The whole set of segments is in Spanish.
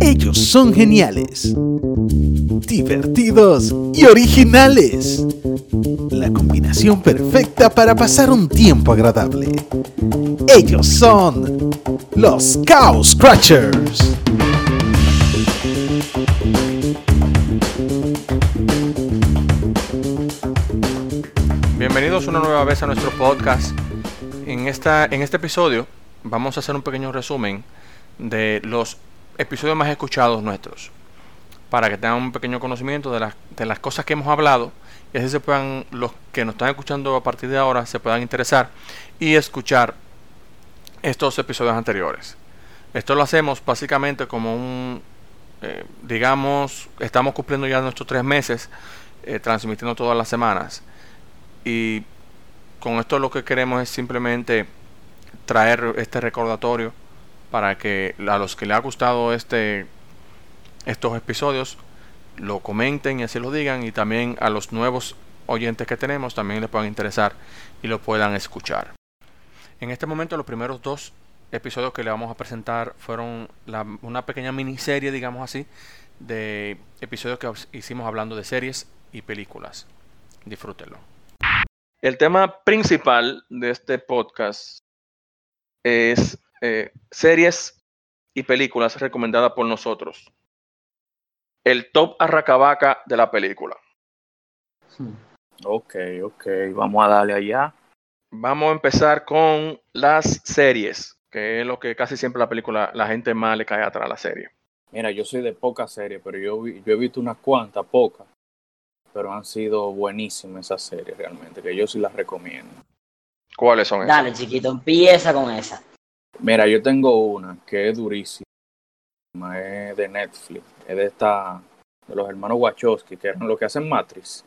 Ellos son geniales, divertidos y originales. La combinación perfecta para pasar un tiempo agradable. Ellos son los Cow Scratchers. Bienvenidos una nueva vez a nuestro podcast. En, esta, en este episodio vamos a hacer un pequeño resumen de los episodios más escuchados nuestros. Para que tengan un pequeño conocimiento de las, de las cosas que hemos hablado y así se puedan, los que nos están escuchando a partir de ahora, se puedan interesar y escuchar estos episodios anteriores. Esto lo hacemos básicamente como un, eh, digamos, estamos cumpliendo ya nuestros tres meses eh, transmitiendo todas las semanas. Y con esto lo que queremos es simplemente traer este recordatorio para que a los que les ha gustado este estos episodios lo comenten y así lo digan y también a los nuevos oyentes que tenemos también les puedan interesar y lo puedan escuchar. En este momento los primeros dos episodios que le vamos a presentar fueron una pequeña miniserie, digamos así, de episodios que hicimos hablando de series y películas. Disfrútenlo. El tema principal de este podcast es eh, series y películas recomendadas por nosotros. El top arracabaca de la película. Hmm. Ok, ok, vamos a darle allá. Vamos a empezar con las series, que es lo que casi siempre la película, la gente más le cae atrás a la serie. Mira, yo soy de pocas series, pero yo, yo he visto unas cuantas, pocas, pero han sido buenísimas esas series realmente, que yo sí las recomiendo. ¿Cuáles son esas? Dale, chiquito, empieza con esa. Mira, yo tengo una que es durísima, es de Netflix, es de esta, de los hermanos Wachowski, que eran los que hacen Matrix.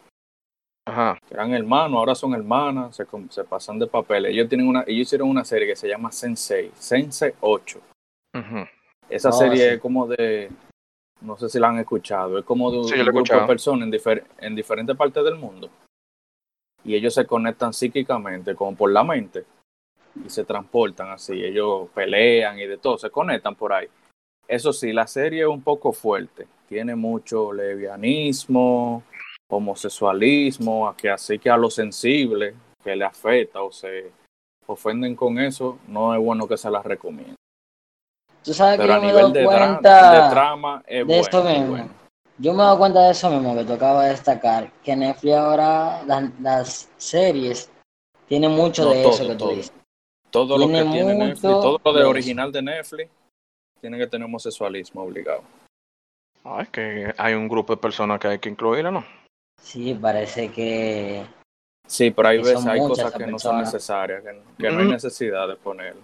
Ajá. Que eran hermanos, ahora son hermanas, se, se pasan de papel. Ellos tienen una, ellos hicieron una serie que se llama Sensei, Sensei 8. Esa serie es como de, no sé si la han escuchado, es como de un, grupo de personas en, en diferentes partes del mundo. Y ellos se conectan psíquicamente, como por la mente y se transportan así, ellos pelean y de todo, se conectan por ahí. Eso sí, la serie es un poco fuerte, tiene mucho levianismo, homosexualismo, que así que a lo sensible que le afecta o se ofenden con eso, no es bueno que se las recomiende. Tú sabes Pero que yo a nivel de, cuenta de trama es de esto mismo. Yo me he dado cuenta de eso mismo que tocaba destacar, que Netflix ahora las, series tienen mucho de eso que tú dices. Todo lo que tiene Netflix, todo lo de original de Netflix, tiene que tener homosexualismo obligado. Ah, es que hay un grupo de personas que hay que incluir, ¿no? Sí, parece que. Sí, pero hay veces hay cosas que no son necesarias, que, no hay necesidad de poner.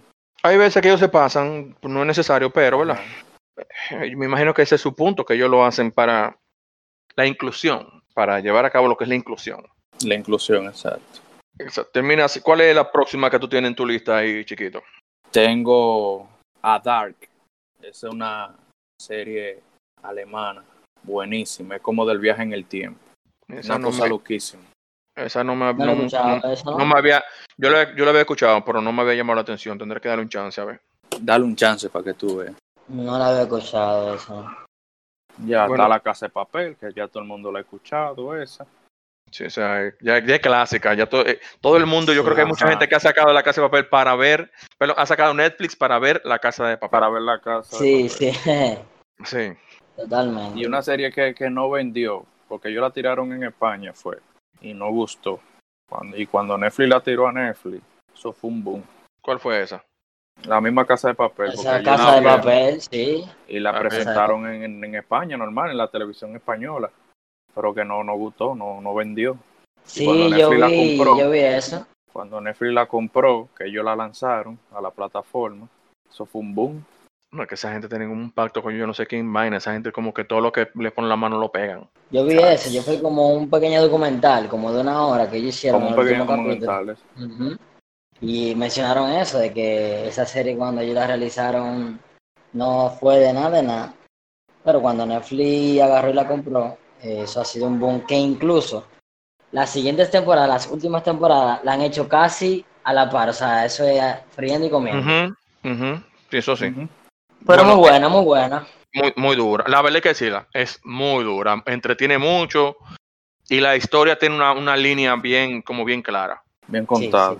Hay veces que ellos se pasan, no es necesario, pero, ¿verdad? Me imagino que ese es su punto, que ellos lo hacen para la inclusión, para llevar a cabo lo que es la inclusión. La inclusión, exacto. Termina así. ¿Cuál es la próxima que tú tienes en tu lista ahí, chiquito? Tengo a Dark. Es una serie alemana. Buenísima. Es como del viaje en el tiempo. Esa una cosa me... loquísima. Esa no me, no, no, me había. Yo la, yo la había escuchado, pero no me había llamado la atención. Tendré que darle un chance, a ver. Dale un chance para que tú veas. No la había escuchado esa. Ya está la casa de papel, que ya todo el mundo la ha escuchado, esa. Sí, o sea, ya, es clásica, ya todo, eh, todo el mundo, yo creo que hay mucha gente que ha sacado la casa de papel para ver, pero ha sacado Netflix para ver la casa de papel. Para ver la casa. Sí, sí. Sí. Totalmente. Y una serie que, que no vendió, porque ellos la tiraron en España fue, y no gustó. Cuando, y cuando Netflix la tiró a Netflix, eso fue un boom. ¿Cuál fue esa? La misma casa de papel. Esa casa de papel, sí. Y la presentaron en, en España, normal, en la televisión española pero que no nos gustó, no, no vendió. Sí, yo vi, la compró, yo vi eso. Cuando Netflix la compró, que ellos la lanzaron a la plataforma, eso fue un boom. No, es que esa gente tiene un pacto con yo no sé quién vaina, esa gente como que todo lo que le ponen la mano lo pegan. Yo vi eso, yo fui como un pequeño documental, como de una hora que ellos hicieron. Como un pequeño documental. Y mencionaron eso, de que esa serie cuando ellos la realizaron no fue de nada, de nada. Pero cuando Netflix agarró y la compró, eso ha sido un boom que incluso las siguientes temporadas, las últimas temporadas, la han hecho casi a la par. O sea, eso es friendo y comiendo. Sí, eso sí. Pero muy buena, muy buena. Muy, muy dura. La verdad es que sí, es muy dura. Entretiene mucho y la historia tiene una, una línea bien, como bien clara. Bien contada.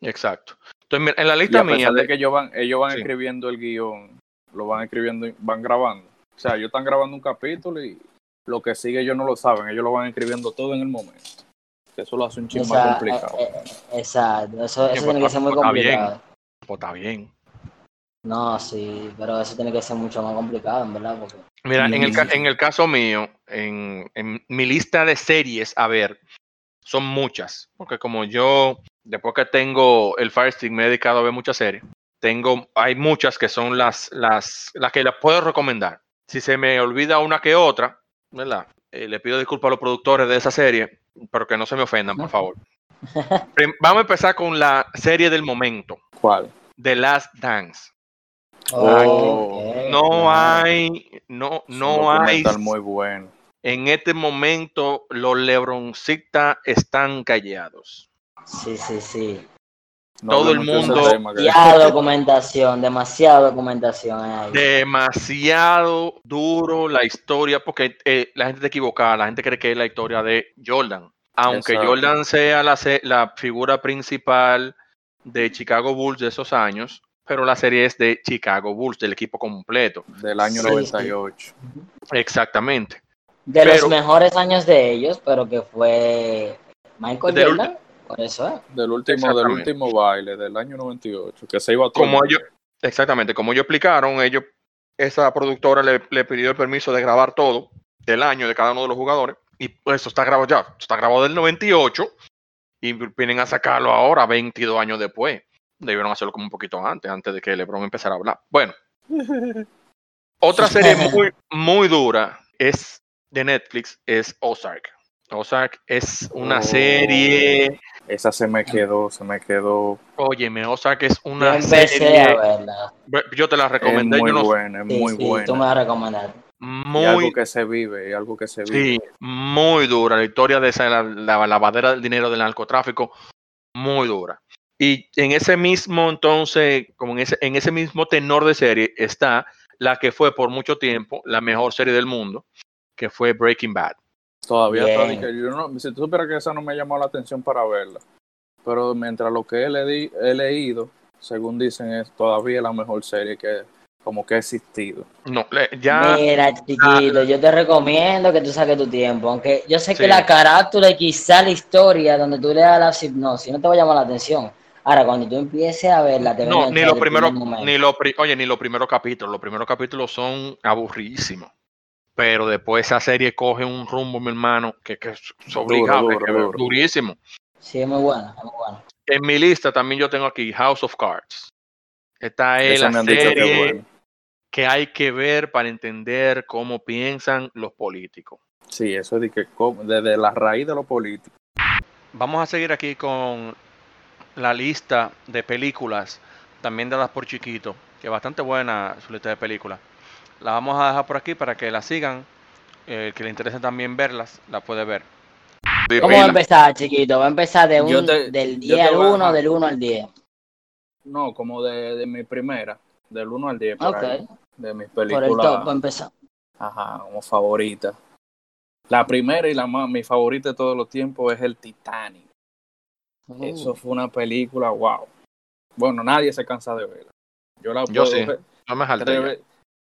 Exacto. Entonces, en la lista mía. De que ellos van, ellos van escribiendo el guion, lo van escribiendo, van grabando. O sea, ellos están grabando un capítulo y lo que sigue ellos no lo saben, ellos lo van escribiendo todo en el momento. Eso lo hace un chingo más complicado. Eh, eh, exacto, eso, eso tiene que ser muy complicado. Pues está bien. No, sí, pero eso tiene que ser mucho más complicado, en verdad. Mira, en el, en el caso mío, en, en mi lista de series, a ver, son muchas, porque como yo, después que tengo el Fire Stick, me he dedicado a ver muchas series. Tengo, hay muchas que son las, las, las que las puedo recomendar. Si se me olvida una que otra, ¿verdad? Eh, le pido disculpas a los productores de esa serie, pero que no se me ofendan, por favor. Vamos a empezar con la serie del momento. ¿Cuál? The Last Dance. Oh, no hay, no, no hay. muy bueno. En este momento los Lebroncitas están callados. Sí, sí, sí. Todo el mundo. Demasiada documentación, demasiada documentación. Demasiado duro la historia, porque eh, la gente está equivocada, la gente cree que es la historia de Jordan. Aunque Jordan sea la, la figura principal de Chicago Bulls de esos años, pero la serie es de Chicago Bulls, del equipo completo. Del año 98. Exactamente. De los mejores años de ellos, pero que fue Michael Jordan. Eso Del último, del último baile del año 98, que se iba a Como ellos, exactamente, como ellos explicaron, ellos, esa productora le, pidió el permiso de grabar todo del año de cada uno de los jugadores. Y pues eso está grabado ya, está grabado del 98 y vienen a sacarlo ahora, 22 años después. Debieron hacerlo como un poquito antes, antes de que LeBron empezara a hablar. Bueno, otra serie muy, muy dura es de Netflix, es Ozark. Ozark es una oh. serie. Esa se me quedó, se me quedó. Óyeme, Ozark es una serie. Yo te la recomendé. Es muy buena, es muy buena. Tú me la recomendaste. Muy, algo que se vive, y algo que se vive. Sí, muy dura. La historia de esa, la, lavadera del dinero del narcotráfico, muy dura. Y en ese mismo, entonces, como en ese, en ese mismo tenor de serie, está la que fue por mucho tiempo la mejor serie del mundo, que fue Breaking Bad. Todavía está, yo no, si tú supieras que esa no me llamó la atención para verla, pero mientras lo que he, he leído, según dicen, es todavía la mejor serie que como que ha existido. No, ya. Mira, chiquito, yo te recomiendo que tú saques tu tiempo, aunque yo sé que la carátula y quizá la historia donde tú le das la hipnosis no te va a llamar la atención. Ahora, cuando tú empieces a verla, te No, ni lo primero, ni lo, oye, ni los primeros capítulos. Los primeros capítulos son aburridísimos pero después esa serie coge un rumbo, mi hermano, que, que es obligado, durísimo. Sí, es muy buena, muy buena. En mi lista también yo tengo aquí House of Cards. Esta es la serie que, hay que ver para entender cómo piensan los políticos. Sí, eso es que desde la raíz de los políticos. Vamos a seguir aquí con la lista de películas, también dadas por Chiquito, que es bastante buena su lista de películas. La vamos a dejar por aquí para que la sigan. El que le interese también verlas, la puede ver. ¿Cómo va a empezar, chiquito? Va a empezar de un, del 10 al 1, del 1 al 10. No, como de, de mi primera, del 1 al 10. Ok. de mis películas. Por el top, va a empezar. Ajá, como favorita. La primera y la más, mi favorita de todos los tiempos es el Titanic. Uh. Eso fue una película, wow. Bueno, nadie se cansa de verla. Yo la puedo sí. ver. No me tres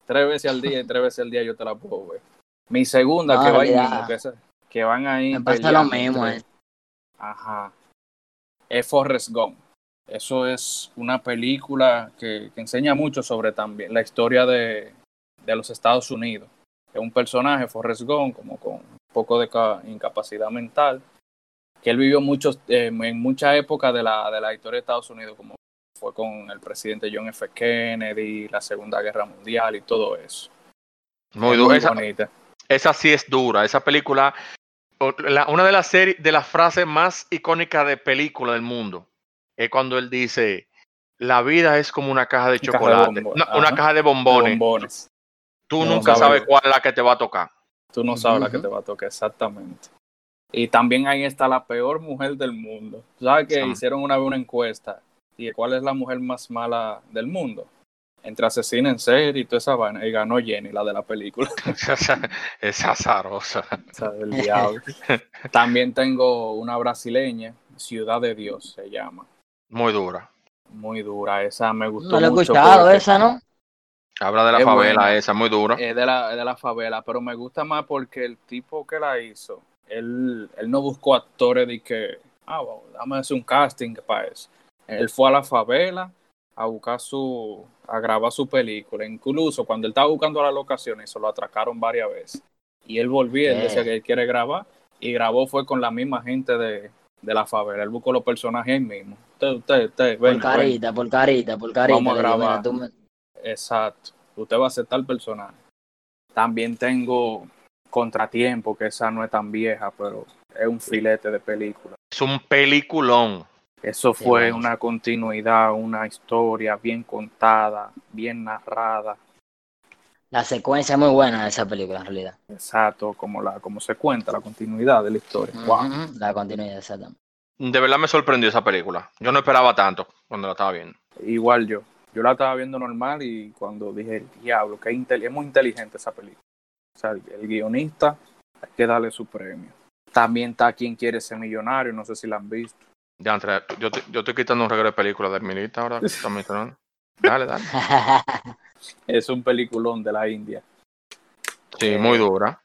veces al día y tres veces al día yo te la puedo ver. Mi segunda, que, va ahí que, van ahí. Me pasa lo mismo, eh. Ajá. Es Forrest Gump. Eso es una película que, enseña mucho sobre también la historia de, de, los Estados Unidos. Es un personaje, Forrest Gump, como con un poco de incapacidad mental, que él vivió muchos, eh, en mucha época de la, de la historia de Estados Unidos, como fue con el presidente John F. Kennedy, la Segunda Guerra Mundial y todo eso. Muy, dura. Esa, esa sí es dura. Esa película, una de las series, de las frases más icónicas de película del mundo, es cuando él dice, la vida es como una caja de chocolate, una caja de bombones. Tú nunca sabes cuál es la que te va a tocar. Tú no sabes la que te va a tocar, exactamente. Y también ahí está la peor mujer del mundo. ¿Sabes que hicieron una vez una encuesta y cuál es la mujer más mala del mundo. entre asesina en serie y toda esa vaina, y ganó Jenny, la de la película. es azarosa. del diablo. También tengo una brasileña, Ciudad de Dios se llama. Muy dura. Muy dura, esa me gustó. No la he escuchado, esa, ¿no? Habla de la favela, esa, muy dura. Es de, la, de la favela, pero me gusta más porque el tipo que la hizo, él, él no buscó actores de que, ah, bueno, dame hacer un casting para eso. Él fue a la favela a buscar su, a grabar su película. Incluso cuando él estaba buscando las locaciones, se lo atracaron varias veces. Y él volvía, él decía que él quiere grabar, y grabó fue con la misma gente de, de la favela. Él buscó los personajes él mismo. Usted, usted, usted, por carita, por carita, por carita. Vamos a grabar. Exacto. Usted va a aceptar el personaje. También tengo Contratiempo, que esa no es tan vieja, pero es un filete de película. Es un peliculón. Eso fue una continuidad, una historia bien contada, bien narrada. La secuencia es muy buena de esa película, en realidad. Exacto, como, la, como se cuenta, la continuidad de la historia. La continuidad, exacto. De verdad me sorprendió esa película. Yo no esperaba tanto cuando la estaba viendo. Igual yo. Yo la estaba viendo normal y cuando dije, el diablo, que es muy inteligente esa película. O sea, el guionista, hay que darle su premio. También está Quien quiere ser millonario, no sé si la han visto. Ya, yo, yo estoy quitando un regalo de película de Milita ahora Dale, dale. es un peliculón de la India. Sí, muy dura.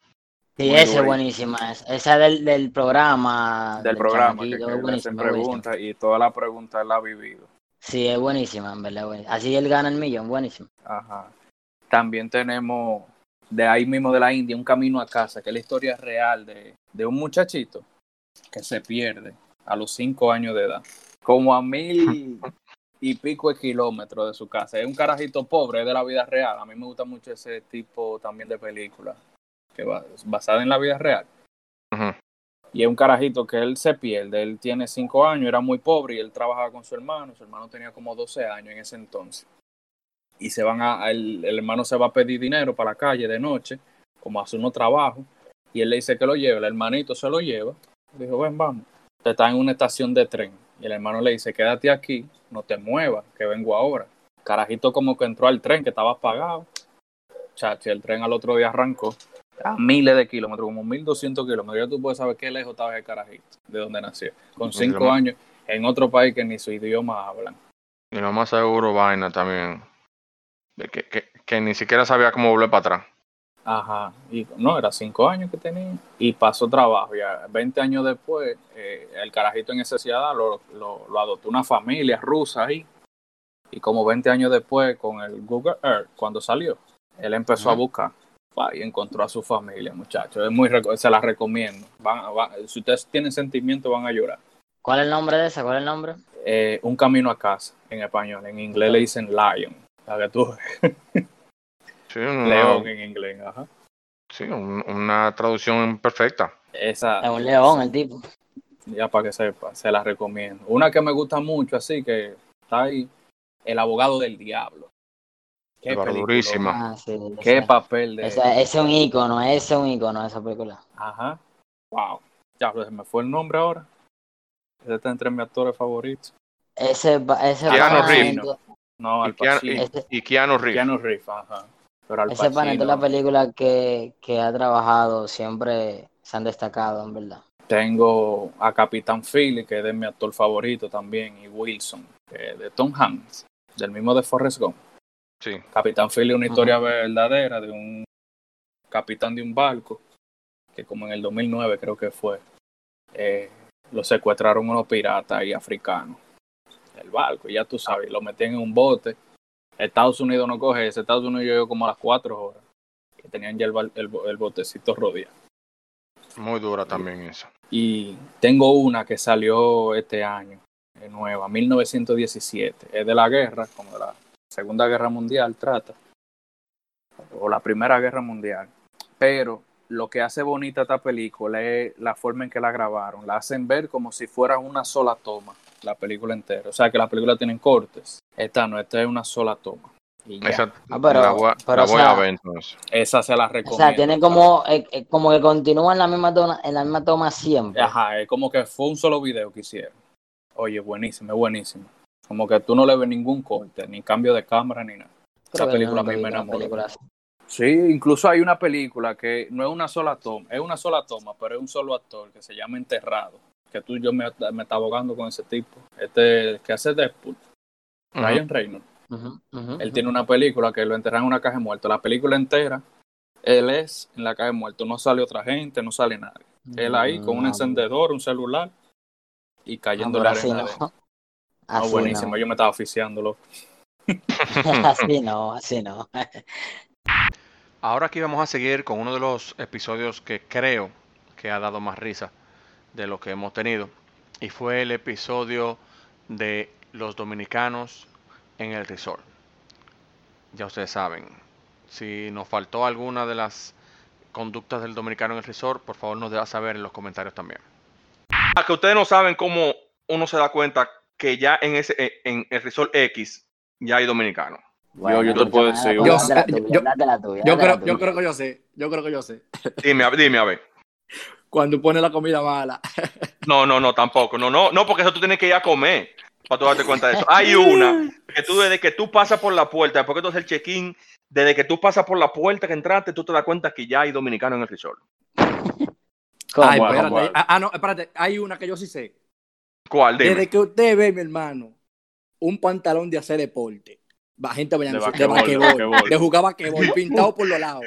Sí, esa es buenísima. Esa del, del programa. Del, programa, que, que preguntas y toda la pregunta la ha vivido. Sí, es buenísima, en verdad. Así él gana el millón, buenísimo. Ajá. También tenemos de ahí mismo de la India un camino a casa, que es la historia real de, de un muchachito que se pierde a los cinco años de edad, como a mil y pico de kilómetros de su casa. Es un carajito pobre, es de la vida real. A mí me gusta mucho ese tipo también de película, que va basada en la vida real. Y es un carajito que él se pierde. Él tiene cinco años, era muy pobre y él trabajaba con su hermano. Su hermano tenía como 12 años en ese entonces. Y se van a, el, el hermano se va a pedir dinero para la calle de noche, como hace uno trabajo. Y él le dice que lo lleve. El hermanito se lo lleva. Dijo, ven, vamos está en una estación de tren y el hermano le dice, quédate aquí, no te muevas, que vengo ahora. Carajito como que entró al tren que estaba apagado. Chachi, el tren al otro día arrancó a miles de kilómetros, como 1200 kilómetros. Ya tú puedes saber qué lejos estaba el carajito, de donde nació. Con cinco años en otro país que ni su idioma hablan. Y lo más seguro, vaina también. Que, que, que ni siquiera sabía cómo volver para atrás. Ajá, y no, era cinco años que tenía y pasó trabajo. Ya 20 años después, eh, el carajito en necesidad lo, lo, lo, adoptó una familia rusa ahí. Y como 20 años después, con el Google Earth, cuando salió, él empezó a buscar y encontró a su familia, muchachos. Es muy, se la recomiendo. Van, si ustedes tienen sentimiento, van a llorar. ¿Cuál es el nombre de esa? ¿Cuál es el nombre? Eh, un camino a casa, en español. En inglés le dicen Lion. La que tú. Sí, león en inglés, ajá. Sí, una traducción perfecta. Esa, es un león el tipo. Ya para que sepa, se la recomiendo. Una que me gusta mucho, así que está ahí, El abogado del diablo. Qué durísima. Ah, sí, Qué papel de. Ese, es un icono, ese es un icono esa película. Ajá. Wow. Ya, se me fue el nombre ahora. Ese está entre mis actores favoritos. Ese, ese Keanu Reeves. No, al y, y, Keanu Reeves. Keanu Reeves, ajá. Ese panel de la película que, que ha trabajado siempre se han destacado, en verdad. Tengo a Capitán Philly, que es de mi actor favorito también, y Wilson, que de Tom Hanks, del mismo de Forrest Gump. Sí. Capitán Philly es una historia verdadera de un capitán de un barco, que como en el 2009 creo que fue, eh, lo secuestraron unos piratas y africanos. El barco, ya tú sabes, lo metían en un bote Estados Unidos no coge ese. Estados Unidos llegó como a las cuatro horas. Que tenían ya el, el, botecito rodeado. Muy dura también eso. Y tengo una que salió este año, nueva, 1917. Es de la guerra, como de la Segunda Guerra Mundial trata. O la Primera Guerra Mundial. Pero lo que hace bonita esta película es la forma en que la grabaron. La hacen ver como si fuera una sola toma la película entera. O sea que la película tienen cortes. Esta no, esta es una sola toma. Esa, ah, pero, la, voy, a ver entonces. Esa se la recomiendo. O sea, tiene como, eh, eh, como que continúa en la misma toma, en la misma toma siempre. Ajá, es como que fue un solo video que hicieron. Oye, buenísimo, es buenísimo. Como que tú no le ves ningún corte, ni cambio de cámara, ni nada. Esa película a mí me enamoró. Sí, incluso hay una película que no es una sola toma, es una sola toma, pero es un solo actor que se llama Enterrado. Que tú y yo me, me está abogando con ese tipo. Este que hace Deadpool, Ryan Reynolds. él tiene una película que lo enterran en una caja de muertos. La película entera, él es en la caja de muertos. No sale otra gente, no sale nadie. Él ahí con un encendedor, un celular y cayendo la arena. No. buenísimo, yo me estaba oficiándolo. así no, así no. Ahora aquí vamos a seguir con uno de los episodios que creo que ha dado más risa de lo que hemos tenido. Y fue el episodio de los dominicanos en el resort. Ya ustedes saben, si nos faltó alguna de las conductas del dominicano en el resort, por favor nos deja saber en los comentarios también. A que ustedes no saben cómo uno se da cuenta que ya en ese en el resort X ya hay dominicanos yo, te puedo decir. Yo, yo, creo, yo creo que yo sé. Yo creo que yo sé. Dime, dime a ver. Cuando pone la comida mala. No, no, no, tampoco. No, no, no, porque eso tú tienes que ir a comer para tú darte cuenta de eso. Hay una que tú desde que tú pasas por la puerta, después que tú haces el check-in, desde que tú pasas por la puerta que entraste, tú te das cuenta que ya hay dominicano en el resort. Ay, espérate. Ah, ah, no, espérate. Hay una que yo sí sé. ¿Cuál? Desde que usted ve, mi hermano, un pantalón de hacer deporte va gente de, de basquetbol, de jugar basquetbol, pintado por los lados,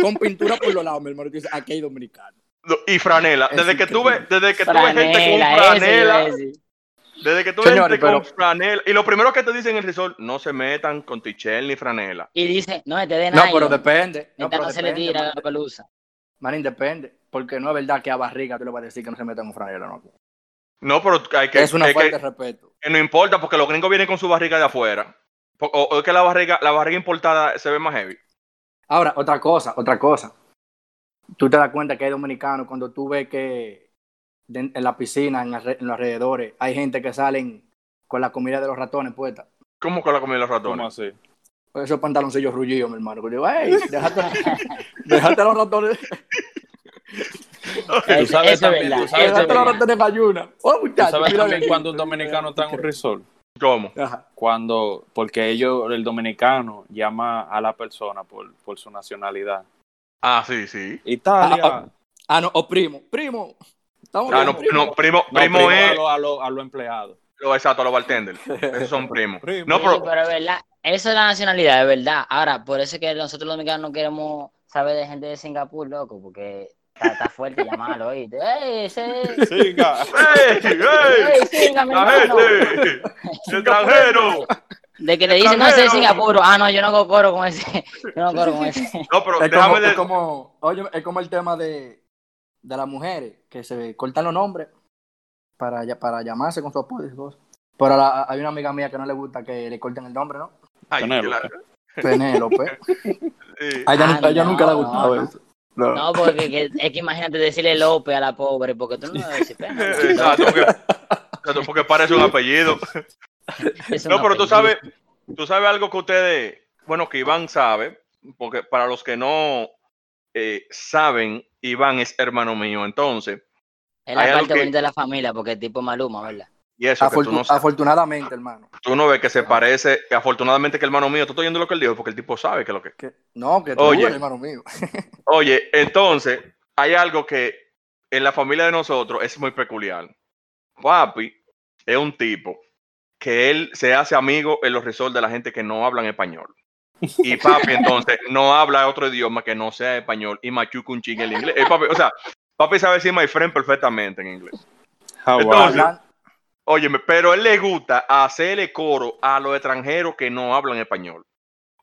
con pintura por los lados, mi hermano, dice, aquí hay dominicano. Y franela, desde que, tuve, desde que tuve gente con franela, desde que tuve gente con franela, y lo primero que te dicen en el resort, no se metan con tichel ni franela. Y dice, no, te den No, pero depende. No, pero no se le tira la pelusa. Man, depende, porque no es verdad que a barriga tú le vas a decir que no se metan con franela, no. No, pero hay que... Es una falta de respeto. Que no importa, porque los gringos vienen con su barriga de afuera. O, es que la barriga, la barriga importada se ve más heavy. Ahora, otra cosa, otra cosa. Tú te das cuenta que hay dominicanos cuando tú ves que en la piscina, en, los alrededores, hay gente que salen con la comida de los ratones puesta. ¿Cómo con la comida de los ratones? ¿Cómo así? Pues esos pantaloncillos rullidos, mi hermano. Yo digo, hey, déjate, déjate los ratones. tú sabes también, tú sabes déjate los ratones en ayuna. Oh, muchachos, ¿Tú sabes también cuando un dominicano está en un resort? ¿Cómo? Cuando, porque ellos, el dominicano, llama a la persona por, por su nacionalidad. Ah, sí, sí. Italia. Ah, ah, ah no, o primo, primo. Estamos ah, no, primo. no, primo, primo, es... A los a lo empleados. exacto, a los bartenders. Esos son primos. No, pero... pero es verdad, eso es la nacionalidad, es verdad. Ahora, por eso es que nosotros los dominicanos no queremos saber de gente de Singapur, loco, porque Está, fuerte llamarlo, oíste. ¡Ey, ese! ¡Singa! ¡Ey, ey! ey ¡La gente! ¡Extranjero! De que le dicen, no, ese es Singapur. Ah, no, yo no coro con ese. Yo no coro con ese. No, pero es como, es como, oye, es como el tema de, de las mujeres, que se cortan los nombres para, para llamarse con su apodo Pero hay una amiga mía que no le gusta que le corten el nombre, ¿no? Ay, Penélope. Penélope. Sí. A ella, ella nunca le ha gustado eso. No, porque es que imagínate decirle López a la pobre, porque tú no le decir Exacto, porque, porque parece un apellido. no, pero tú sabes, tú sabes algo que ustedes, bueno, que Iván sabe, porque para los que no eh, saben, Iván es hermano mío, entonces. Es la parte bonita de la familia, porque es tipo Maluma, ¿verdad? Y eso afortunadamente, hermano. Tú no ves que se parece, afortunadamente que el hermano mío, tú estás oyendo lo que él dijo, porque el tipo sabe que lo que. no, que tú oye, el hermano mío. oye, entonces, hay algo que en la familia de nosotros es muy peculiar. Papi es un tipo que él se hace amigo en los resorts de la gente que no hablan español. Y papi, entonces, no habla otro idioma que no sea español y machuca un ching el inglés. Eh, papi, o sea, papi sabe decir my friend perfectamente en inglés. Entonces, Óyeme, pero él le gusta hacerle coro a los extranjeros que no hablan español.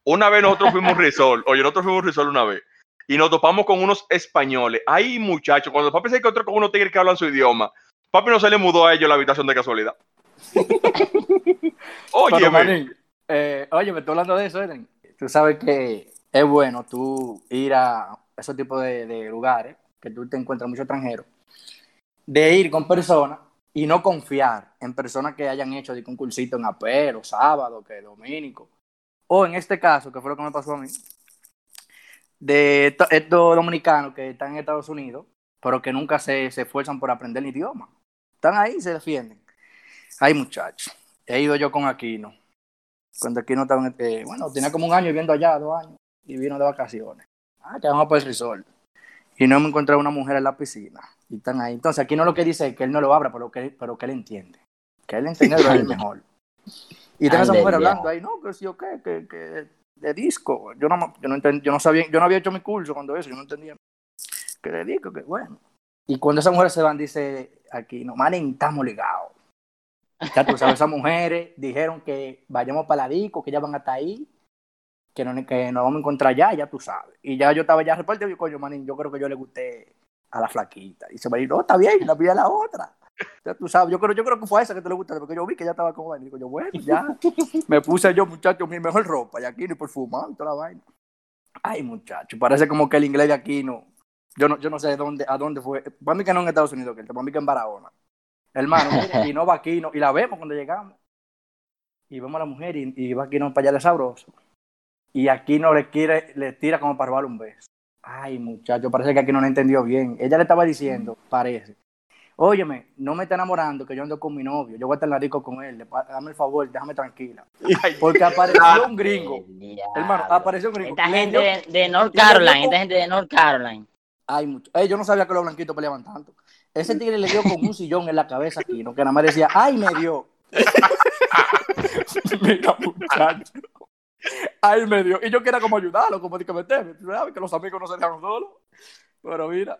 Una vez nosotros fuimos un resort, oye, nosotros fuimos un resort una vez, y nos topamos con unos españoles. Ay, muchachos, cuando papi se encontró con unos tigres que hablan su idioma, papi no se le mudó a ellos la habitación de casualidad. Óyeme. Eh, oye, me estoy hablando de eso, Eren. Tú sabes que es bueno tú ir a esos tipos de, de lugares que tú te encuentras muchos extranjeros, de ir con personas y no confiar en personas que hayan hecho de un cursito en apero, sábado, que dominico. O en este caso, que fue lo que me pasó a mí, de estos dominicanos que están en Estados Unidos, pero que nunca se, se esfuerzan por aprender el idioma. Están ahí se defienden. Ay, muchachos, he ido yo con Aquino. Cuando aquí no estaban, eh, bueno, tenía como un año viviendo allá, dos años, y vino de vacaciones. Ah, que vamos para el resort. Y no me encontré una mujer en la piscina. Y están ahí. Entonces, aquí no lo que dice es que él no lo abra, pero que, pero que él entiende. Que él entiende lo es mejor. Y tengo esa mujer hablando ahí, no, que sí o qué, que, que de disco. Yo no, yo no, yo no sabía, yo no había hecho mi curso cuando eso, yo no entendía. Que de disco, que bueno. Y cuando esas mujeres se van, dice aquí, no, manen, estamos ligados. Ya tú sabes, esas mujeres dijeron que vayamos para la disco, que ya van hasta ahí, que, no, que nos vamos a encontrar ya, ya tú sabes. Y ya yo estaba ya repartido, y coño, manín, yo creo que yo le gusté a la flaquita. Y se me dijo, no, está bien, la pide a la otra. Ya tú sabes, yo creo, yo creo que fue a esa que te le gusta, porque yo vi que ya estaba como vaina. Digo yo, bueno, ya. Me puse yo, muchacho, mi mejor ropa, y aquí ni perfumado y toda la vaina. Ay, muchacho, parece como que el inglés de aquí no. Yo no, yo no sé dónde, a dónde fue. Para mí que no en Estados Unidos, que para mí que en Barahona. Hermano, y no va aquí, no, y la vemos cuando llegamos. Y vemos a la mujer y, y va aquí no para allá de sabroso. Y aquí no le quiere, le tira como para robarle un beso. Ay, muchacho, parece que aquí no lo entendió bien. Ella le estaba diciendo, parece, óyeme, no me está enamorando que yo ando con mi novio, yo voy a estar en la disco con él, dame el favor, déjame tranquila. Porque apareció un gringo, hermano, apareció un gringo. Esta gente de, North Carolina, esta gente de North Carolina. Ay, mucho. yo no sabía que los blanquitos peleaban tanto. Ese tigre le dio con un sillón en la cabeza aquí, ¿no? que nada más decía, ay, me dio. Mira, muchacho. Ay, me dio. Y yo quería como ayudarlo, como que meterme, que los amigos no se dejaron solos. Pero mira.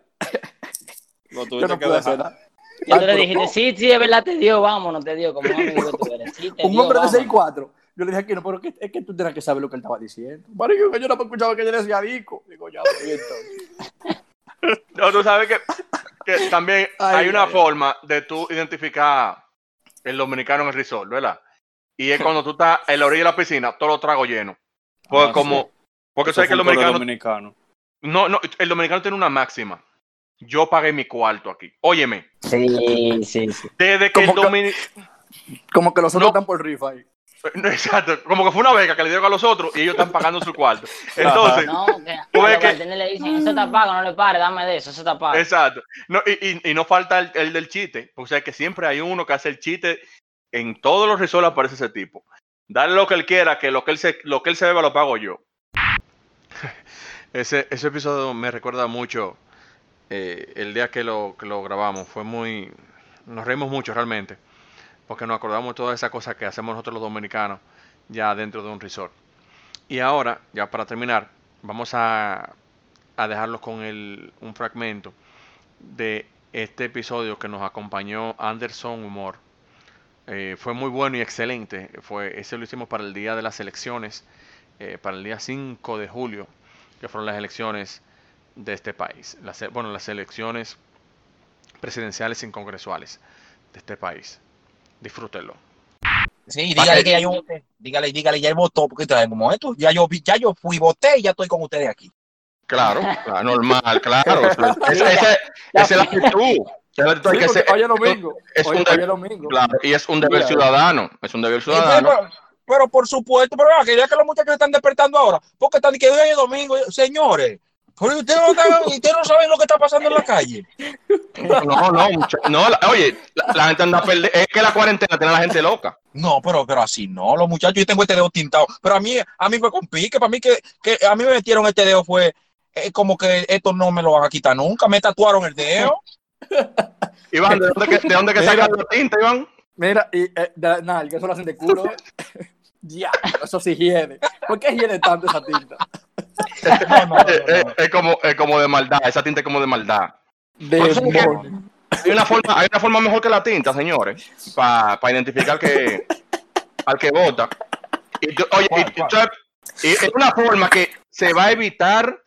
No tuviste que dejar. Y tú le dijiste, sí, sí, es verdad, te dio, vámonos, te dio, como un amigo que tú eres. Sí, te un dio, hombre de 6'4". Yo le dije aquí, no, pero es que tú tienes que saber lo que él estaba diciendo. Marico, que yo no me escuchaba que él decía disco. Digo, ya, pero entonces. No, tú sabes que, que también hay una forma de tú identificar el dominicano en el resort, ¿verdad? Y es cuando tú estás en la orilla de la piscina, todo lo trago lleno. Porque Ah, como, sí. porque sabes que el dominicano, dominicano. no, no, el dominicano tiene una máxima. Yo pagué mi cuarto aquí. Óyeme, Sí, sí, sí. desde que el Como que- dominicano, Como que los otros No. están por rifa ahí. exacto, como que fue una beca que le dieron a los otros y ellos están pagando su cuarto. Entonces, No, que que- le dicen, eso está pago, no le pare, dame de eso, eso está pago. Exacto. No, y, y- y no falta el, el del chiste. O sea que siempre hay uno que hace el chiste. En todos los resorts aparece ese tipo. Dale lo que él quiera, que lo que él se, lo que él se beba lo pago yo. Ese, ese episodio me recuerda mucho eh, el día que lo, que lo grabamos. Fue muy. Nos reímos mucho realmente. Porque nos acordamos de todas esas cosas que hacemos nosotros los dominicanos ya dentro de un resort. Y ahora, ya para terminar, vamos a, a dejarlos con el, un fragmento de este episodio que nos acompañó Anderson Humor. Eh, fue muy bueno y excelente. Fue, ese lo hicimos para el día de las elecciones, eh, para el día 5 de julio, que fueron las elecciones de este país. Las, bueno, las elecciones presidenciales y congresuales de este país. Disfrútenlo. Sí, dígale que ya yo voté. Dígale, dígale, ya él votó, porque trae como esto. Ya yo, vi- ya yo fui, voté y ya estoy con ustedes aquí. Claro, normal, claro. Esa es la actitud, hay Sí, que porque ser- hoy es domingo. es Hoy, un hoy de- es domingo. Claro, y es un deber Mira. ciudadano. Es un deber ciudadano. pero, pero por supuesto, pero que ya que los muchachos están despertando ahora, porque están que hoy es domingo, señores. Pero ustedes no, ustedes no saben lo que está pasando en la calle. No, no, mucha- no, la- oye, la, la gente anda a perder. Es que la cuarentena tiene a la gente loca. No, pero, pero así no, los muchachos, yo tengo este dedo tintado. Pero a mí, a mí fue con pique, para mí que, que a mí me metieron este dedo fue eh, como que esto no me lo van a quitar nunca. Me tatuaron el dedo. Iván, ¿de dónde, que- de dónde que Mira. sacan la tinta, Iván? Mira, y eh, da- nada, que eso lo hacen de culo. ya, eso sí hiede. ¿Por qué hiede tanto esa tinta? No, no, no, Eh, eh, no. Es, como, es como de maldad. Esa tinta es como de maldad. Demonio. Hay una forma, hay una forma mejor que la tinta, señores, para identificar que al que vota. Y oye, y- ¿Cuál, y es una forma que se va a evitar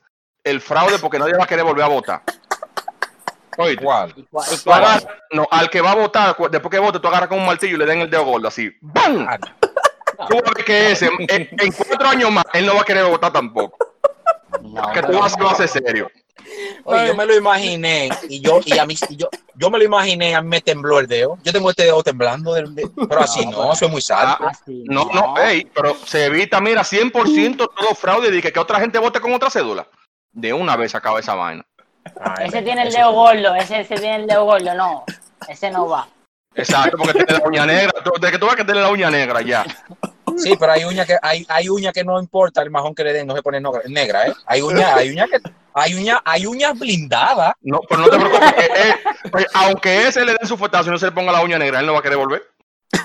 el fraude porque nadie va a querer volver a votar. ¿Cuál? ¿Y cuál- y Tú cuál? agarras- no, al que va a votar, después que vote, tú agarras con un martillo y le den el dedo gordo, así. ¡Bam! Ah, Tú ver que ese, en, en cuatro años más, él no va a querer votar tampoco. No, Que tú vas a ser serio. Oye, yo me lo imaginé y yo y a mí y yo yo me lo imaginé, a mí me tembló el dedo. Yo tengo este dedo temblando, del- de- pero así no, soy muy sádico. Así, No, no, ey, pero se evita, mira, 100% todo fraude de que, que otra gente vote con otra cédula. De una vez acaba esa vaina. Ay, Ese tiene el dedo gordo, ese, ese tiene el dedo gordo, no. Ese no va. Exacto, porque tiene la uña negra. Tú- De que tú vas que tiene la uña negra ya. Sí, pero hay uña que hay, hay uña que no importa el majón que le den, no se pone negra, ¿eh? Hay uña, hay uña que hay uña, hay uñas blindadas. No, pero no te preocupes. que, eh, oye, aunque ese le den su fuetazo y no se le ponga la uña negra, él no va a querer volver.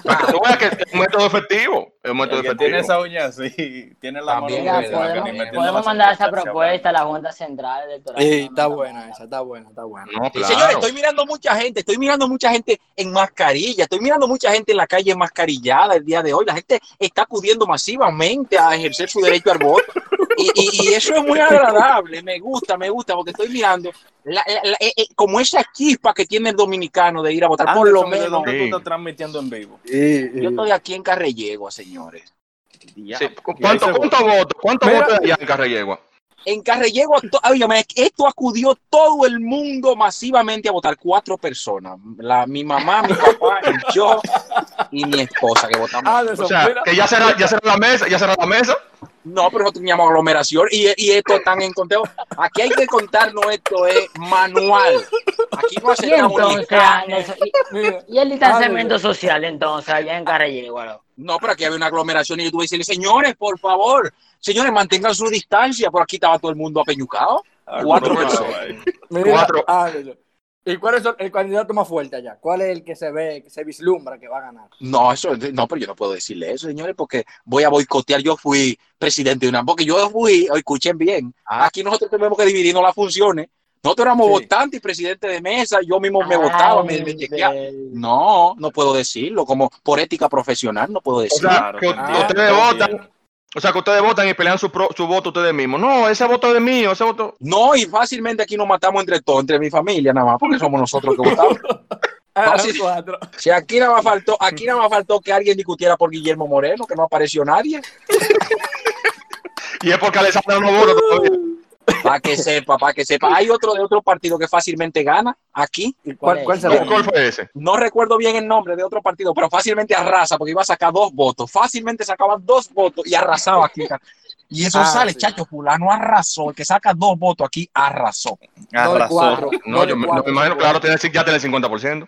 Para que tú veas que es un método efectivo. Es un método efectivo. tiene esa uña así, tiene la mano podemos, podemos la mandar esa propuesta a la Junta Central Electoral. Sí, está buena esa, está buena, está buena. No, Y, claro. Señores, estoy mirando mucha gente, estoy mirando mucha gente en mascarilla, estoy mirando mucha gente en la calle mascarillada el día de hoy. La gente está acudiendo masivamente a ejercer su derecho al voto. Y, y- y eso es muy agradable, me gusta, me gusta, porque estoy mirando la- la- la- eh, eh, como esa chispa que tiene el dominicano de ir a votar, por lo Anderson, ¿de menos. dónde Sí. tú estás transmitiendo en vivo? Yo estoy aquí en Carrellegua, señores. Sí, Y ahí ¿Cuántos se cuánto votos? ¿Cuántos Mira. votos hay allá en Carrellegua? En Carrellegua, esto acudió todo el mundo masivamente a votar. Cuatro personas. La, mi mamá, mi papá, y yo y mi esposa que votamos. Anderson, O sea, mira. que ya será, ya será la mesa, ya será la mesa. No, pero nosotros teníamos aglomeración y, y esto están en conteo. Aquí hay que contarnos esto es manual. Aquí no Y aceptamos ni entonces, carne. Anderson, y, y el distanciamiento social, entonces, allá en Carrellegua. No, pero aquí había una aglomeración y yo tuve que decirle, señores, por favor, señores, mantengan su distancia. Por aquí estaba todo el mundo apeñucado. Cuatro Ah, personas. Cuatro. ¿Y cuál es el candidato más fuerte allá? ¿Cuál es el que se ve, que se vislumbra que va a ganar? No, eso, no, pero yo no puedo decirle eso, señores, porque voy a boicotear. Yo fui presidente de una, porque yo fui, o escuchen bien, Ah. aquí nosotros tenemos que dividirnos las funciones. Nosotros éramos Sí. votantes y presidente de mesa, yo mismo me votaba, me, me chequeaba. No, no puedo decirlo, como por ética profesional no puedo O decirlo. sea, Claro, que Ah, ustedes votan. O sea, que ustedes votan y pelean su, pro- su voto ustedes mismos. No, ese voto es mío, ese voto. No, y fácilmente aquí nos matamos entre todos, entre mi familia nada más, porque somos nosotros que votamos. Ah, Fácil. cuatro. Si aquí nada más faltó, aquí nada más faltó que alguien discutiera por Guillermo Moreno, que no apareció nadie. Y es porque Alessandro no vota todavía. Para que sepa, para que sepa. Hay otro de otro partido que fácilmente gana aquí. ¿Y cuál, ¿Cuál será? ¿Cuál fue ese? No recuerdo bien el nombre de otro partido, pero fácilmente arrasa porque iba a sacar dos votos. Fácilmente sacaba dos votos y arrasaba aquí. Y eso Ah, sale, sí. chacho, fulano arrasó. El que saca dos votos aquí arrasó. Arrasó. cuatro. No, de yo me, no imagino, claro, tiene, ya tiene el 50%.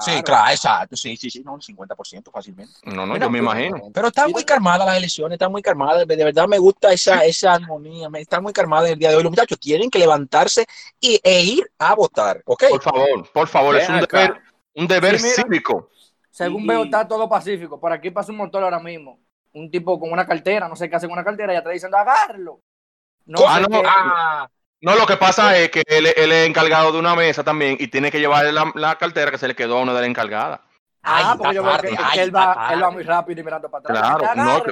Sí, claro, exacto. Sí, sí, sí, no, el 50% fácilmente. No, no, Mira, yo me imagino. Pero están muy calmadas las elecciones, están muy calmadas. De verdad me gusta esa, esa armonía. me- Están muy calmadas el día de hoy. Los muchachos tienen que levantarse y, e ir a votar, ¿ok? Por favor, por favor, es un acá. deber, un deber Sí, cívico. Según veo, está todo pacífico. Por aquí pasa un motor ahora mismo. Un tipo con una cartera, no sé qué hace con una cartera, ya está diciendo, agárralo. No Ah, no, Ah, No, lo que pasa es que él, él es encargado de una mesa también y tiene que llevar la, la cartera que se le quedó a una de la encargada. Ah, porque yo veo que, que él, va, él va muy rápido y mirando para atrás. Claro, no,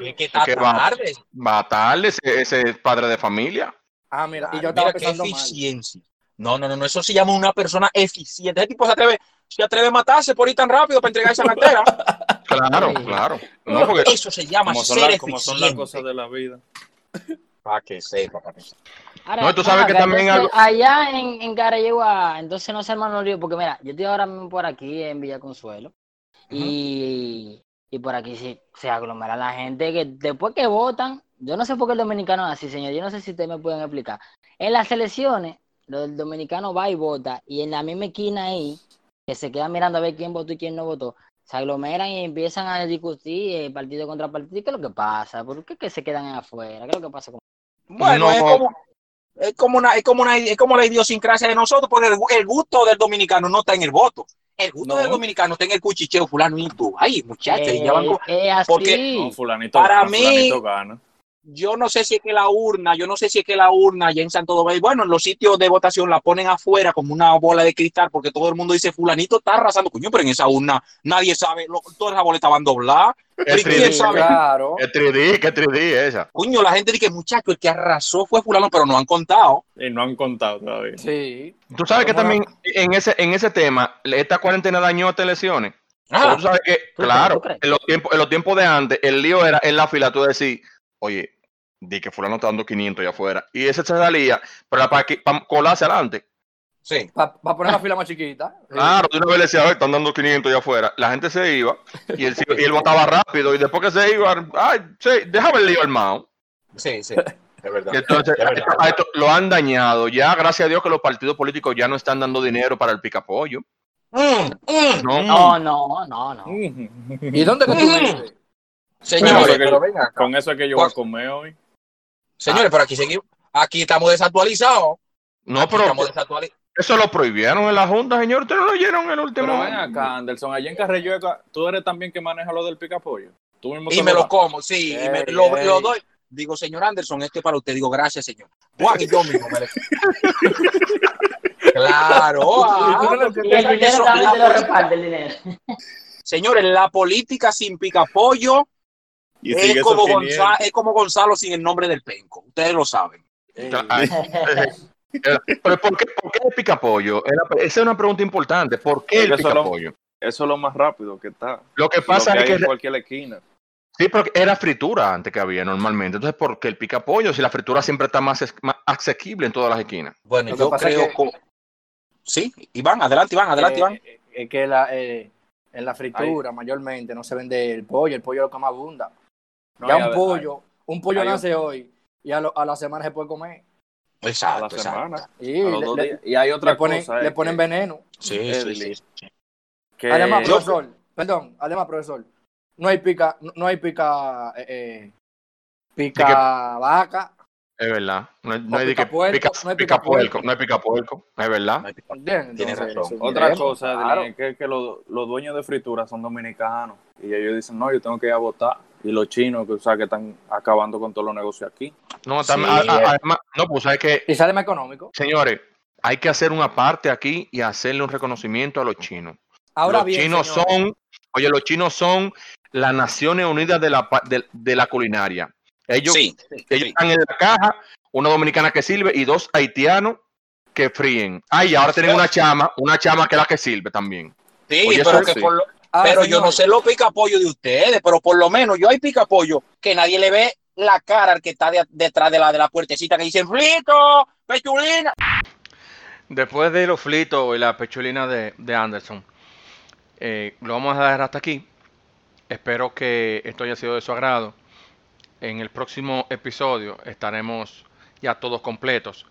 que va- tarde. Va tarde ese, ese padre de familia. Ah, mira, y yo Mira estaba pensando mal. eficiencia. No, no, no, no, eso se llama una persona eficiente. Ese tipo se atreve, se atreve a matarse por ir tan rápido para entregar esa cartera. Claro, claro. No, porque Eso se llama Como son, ser las, como son las eficiente. cosas de la vida. Para que sepa, para que sepa. Ahora, No, tú sabes que también entonces, algo- allá en, en Carellegua, entonces no se arman los líos, porque mira, yo estoy ahora mismo por aquí en Villa Consuelo y, y por aquí sí, se aglomera la gente que después que votan, yo no sé por qué el dominicano es así, señor, yo no sé si ustedes me pueden explicar. En las elecciones, lo del dominicano va y vota y en la misma esquina ahí, que se queda mirando a ver quién votó y quién no votó, se aglomeran y empiezan a discutir eh, partido contra partido. ¿Qué es lo que pasa? ¿Por qué que se quedan afuera? ¿Qué es lo que pasa con Bueno, No. es como, es como una, es como una, es como la idiosincrasia de nosotros, porque el, el gusto del dominicano no está en el voto. El gusto No. del dominicano está en el cuchicheo fulano y tú. Ay, muchachos, y ya van con- Eh, porque- No, fulanito Para mí- fulanito gana. Yo no sé si es que la urna, yo no sé si es que la urna ya en Santo Domingo, bueno, en los sitios de votación la ponen afuera como una bola de cristal porque todo el mundo dice fulanito está arrasando, coño, pero en esa urna nadie sabe, lo- todas las boletas van dobladas. El ¿Y quién 3D, sabe? Claro. el 3D, que 3D esa. Coño, la gente dice, muchacho, el que arrasó fue fulano, pero no han contado. Y no han contado todavía. Sí. Tú sabes que ¿Cómo también en ese, en ese tema, esta cuarentena dañó estas elecciones. Ah, Tú sabes que, claro, en los, tiempos, en los tiempos de antes, el lío era en la fila, tú decís, oye, di que fulano está dando 500 allá afuera. Y ese se salía, pero para, que- para colarse adelante. sí. Para poner la fila más chiquita. Claro, de una vez le decía, a ver, están dando 500 allá afuera. La gente se iba y él, y él votaba rápido. Y después que se iba, ay, sí, déjame el lío armado. Sí, sí, es verdad. Entonces, Es verdad. a esto lo han dañado. Ya, gracias a Dios, que los partidos políticos ya no están dando dinero para el picapollo. Mm, mm. No, No, no, no, no. ¿Y dónde que tú vives? Señores, pero Con eso es que yo voy a comer hoy. Señores, pero aquí seguimos. Aquí estamos desactualizados. No, pero eso lo prohibieron en la Junta, señor. Ustedes no lo oyeron en el último. Pero ven acá, Anderson, allá en Carrillo, tú eres también que maneja lo del picapollo. Tú mismo y me lo, como, sí, y me, lo, lo, doy. Digo, señor Anderson, este para usted. Digo, gracias, señor. Y yo mismo me le... Claro. Ah, Señores, la política sin picapollo es como, Gonzalo, es como Gonzalo sin el nombre del penco. Ustedes lo saben. Pero ¿por qué, por qué el picapollo? Esa es una pregunta importante. ¿Por qué el picapollo? Eso es lo más rápido que está. Lo que pasa es que en cualquier esquina. Sí, porque era fritura antes que había normalmente. Entonces, ¿por qué el picapollo si la fritura siempre está más, más asequible en todas las esquinas? Bueno, yo creo que... Sí, Iván, adelante, Iván, adelante, Iván. Eh, es que la, eh, en la fritura mayormente no se vende el pollo, el pollo es lo que más abunda. Ya un pollo, un pollo nace hoy y a, a, la semana se puede comer. Exacto, a la semana. Y, y, hay otra le ponen, cosa. Le ponen veneno. Sí, sí, sí, Además, profesor, perdón, además, profesor, no hay pica, no hay pica, eh, eh pica vaca. Es verdad. No, hay, no hay pica, puerco, no hay pica, puerco, no hay pica puerco, es verdad. Tiene razón. Otra cosa, claro. es que, que los, los, dueños de fritura son dominicanos y ellos dicen, no, yo tengo que ir a votar. Y los chinos, que, o sea, que están acabando con todos los negocios aquí. No, también, además, no, pues hay que... Y sale más económico. Señores, hay que hacer una parte aquí y hacerle un reconocimiento a los chinos. Ahora los bien, chinos son, oye, los chinos son las Naciones Unidas de la, de, la culinaria. Ellos, ellos están en la caja, una dominicana que sirve y dos haitianos que fríen. Ay, ahora tienen una chama, una chama que es la que sirve también. Sí, pero, que por ah, pero yo no sé los pica pollo de ustedes, pero por lo menos yo hay pica pollo que nadie le ve la cara al que está detrás de la, de la puertecita que dice flito, pechulina. Después de los flitos y la pechulina de, de Anderson, eh, lo vamos a dejar hasta aquí. Espero que esto haya sido de su agrado. En el próximo episodio estaremos ya todos completos.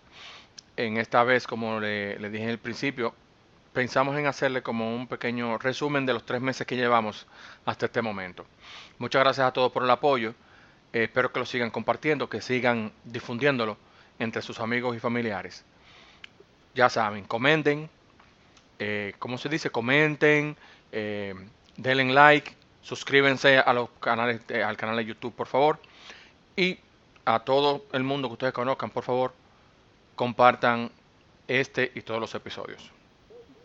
En esta vez, como le, dije en el principio, pensamos en hacerle como un pequeño resumen de los tres meses que llevamos hasta este momento. Muchas gracias a todos por el apoyo. Eh, espero que lo sigan compartiendo, que sigan difundiéndolo entre sus amigos y familiares. Ya saben, comenten, eh, ¿cómo se dice? Comenten, eh, denle like, suscríbanse al canal de YouTube, por favor. Y a todo el mundo que ustedes conozcan, por favor, compartan este y todos los episodios.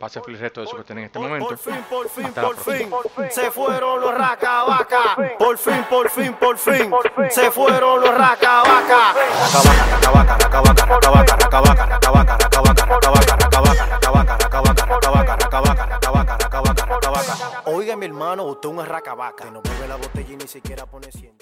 Pase el resto de eso que tienen en este momento. Por fin, por fin, por fin, se fueron los raca vaca. Por fin, por fin, por fin, se fueron los raca vaca. Raca vaca, raca vaca, raca vaca, raca vaca, raca vaca, raca vaca, raca vaca, raca vaca, raca vaca, raca vaca, raca vaca, raca vaca, raca vaca, raca vaca, raca vaca. Oiga, mi hermano, usted un raca vaca. Que no bebe la botella y ni siquiera pone siente.